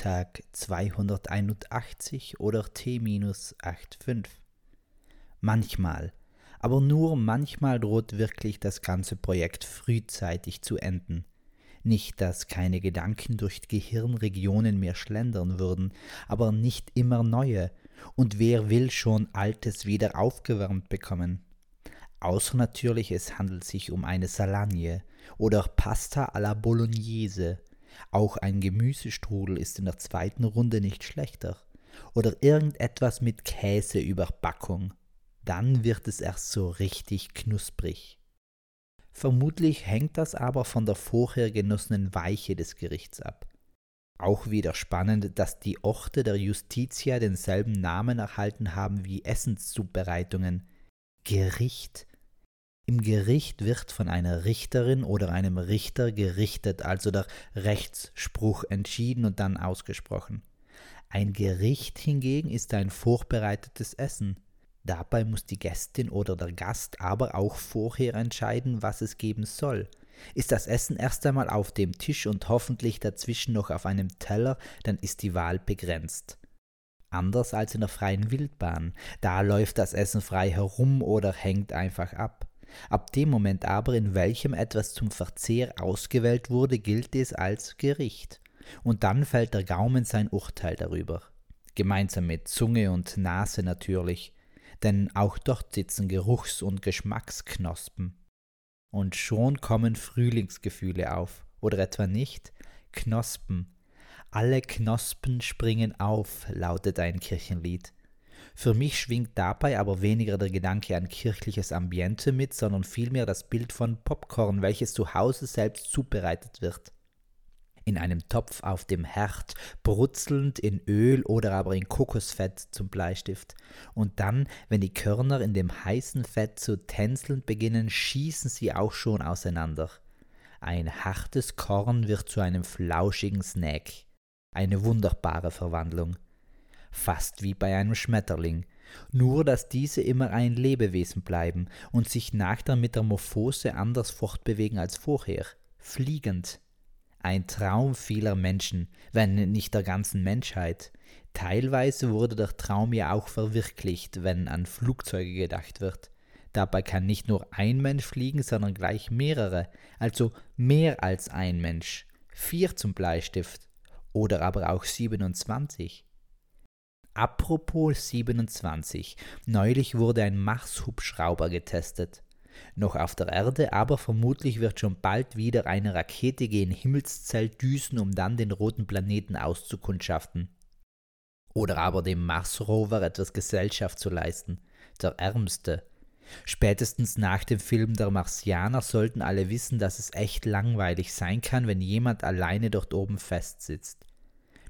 Tag 281 oder T-85. Manchmal, aber nur manchmal droht wirklich das ganze Projekt frühzeitig zu enden. Nicht, dass keine Gedanken durch Gehirnregionen mehr schlendern würden, aber nicht immer neue, und wer will schon Altes wieder aufgewärmt bekommen? Außer natürlich, es handelt sich um eine Salagne oder Pasta alla Bolognese. Auch ein Gemüsestrudel ist in der zweiten Runde nicht schlechter. Oder irgendetwas mit Käseüberbackung. Dann wird es erst so richtig knusprig. Vermutlich hängt das aber von der vorher genossenen Weiche des Gerichts ab. Auch wieder spannend, dass die Orte der Justitia denselben Namen erhalten haben wie Essenszubereitungen. Gericht. Im Gericht wird von einer Richterin oder einem Richter gerichtet, also der Rechtsspruch entschieden und dann ausgesprochen. Ein Gericht hingegen ist ein vorbereitetes Essen. Dabei muss die Gästin oder der Gast aber auch vorher entscheiden, was es geben soll. Ist das Essen erst einmal auf dem Tisch und hoffentlich dazwischen noch auf einem Teller, dann ist die Wahl begrenzt. Anders als in der freien Wildbahn, da läuft das Essen frei herum oder hängt einfach ab. Ab dem Moment aber, in welchem etwas zum Verzehr ausgewählt wurde, gilt es als Gericht. Und dann fällt der Gaumen sein Urteil darüber. Gemeinsam mit Zunge und Nase natürlich denn auch dort sitzen Geruchs- und Geschmacksknospen. Und schon kommen Frühlingsgefühle auf, oder etwa nicht? Knospen. Alle Knospen springen auf, lautet ein Kirchenlied. Für mich schwingt dabei aber weniger der Gedanke an kirchliches Ambiente mit, sondern vielmehr das Bild von Popcorn, welches zu Hause selbst zubereitet wird in einem Topf auf dem Herd, brutzelnd in Öl oder aber in Kokosfett zum Bleistift. Und dann, wenn die Körner in dem heißen Fett zu tänzeln beginnen, schießen sie auch schon auseinander. Ein hartes Korn wird zu einem flauschigen Snack. Eine wunderbare Verwandlung. Fast wie bei einem Schmetterling, nur dass diese immer ein Lebewesen bleiben und sich nach der Metamorphose anders fortbewegen als vorher, fliegend ein Traum vieler Menschen, wenn nicht der ganzen Menschheit. Teilweise wurde der Traum ja auch verwirklicht, wenn an Flugzeuge gedacht wird. Dabei kann nicht nur ein Mensch fliegen, sondern gleich mehrere, also mehr als ein Mensch. Vier zum Bleistift oder aber auch 27. Apropos 27. Neulich wurde ein Mars-Hubschrauber getestet noch auf der Erde, aber vermutlich wird schon bald wieder eine Rakete gen Himmelszelt düsen, um dann den roten Planeten auszukundschaften. Oder aber dem Mars-Rover etwas Gesellschaft zu leisten, der Ärmste. Spätestens nach dem Film Der Marsianer sollten alle wissen, dass es echt langweilig sein kann, wenn jemand alleine dort oben festsitzt.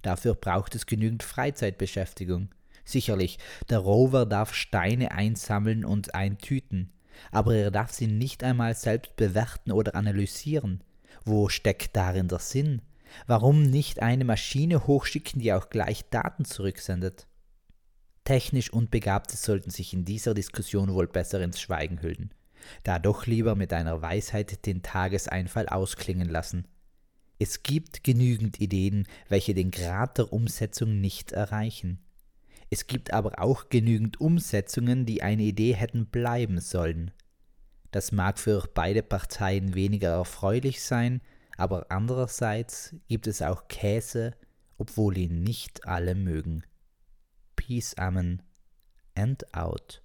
Dafür braucht es genügend Freizeitbeschäftigung. Sicherlich, der Rover darf Steine einsammeln und eintüten aber er darf sie nicht einmal selbst bewerten oder analysieren. Wo steckt darin der Sinn? Warum nicht eine Maschine hochschicken, die auch gleich Daten zurücksendet? Technisch Unbegabte sollten sich in dieser Diskussion wohl besser ins Schweigen hüllen, da doch lieber mit einer Weisheit den Tageseinfall ausklingen lassen. Es gibt genügend Ideen, welche den Grad der Umsetzung nicht erreichen. Es gibt aber auch genügend Umsetzungen, die eine Idee hätten bleiben sollen. Das mag für beide Parteien weniger erfreulich sein, aber andererseits gibt es auch Käse, obwohl ihn nicht alle mögen. Peace, Amen and out.